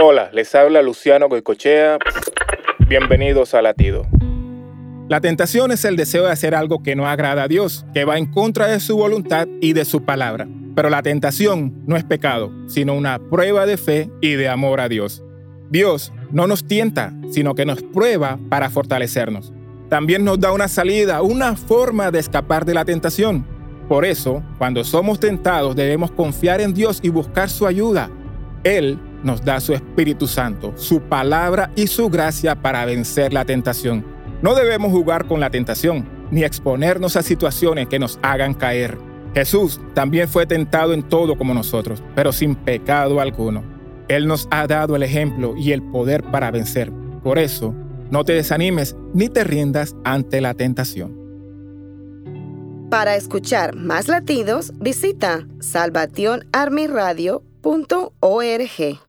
Hola, les habla Luciano Goicochea. Bienvenidos a Latido. La tentación es el deseo de hacer algo que no agrada a Dios, que va en contra de su voluntad y de su palabra. Pero la tentación no es pecado, sino una prueba de fe y de amor a Dios. Dios no nos tienta, sino que nos prueba para fortalecernos. También nos da una salida, una forma de escapar de la tentación. Por eso, cuando somos tentados debemos confiar en Dios y buscar su ayuda. Él nos da su Espíritu Santo, su palabra y su gracia para vencer la tentación. No debemos jugar con la tentación, ni exponernos a situaciones que nos hagan caer. Jesús también fue tentado en todo como nosotros, pero sin pecado alguno. Él nos ha dado el ejemplo y el poder para vencer. Por eso, no te desanimes ni te rindas ante la tentación. Para escuchar más latidos, visita salvationarmyradio.org.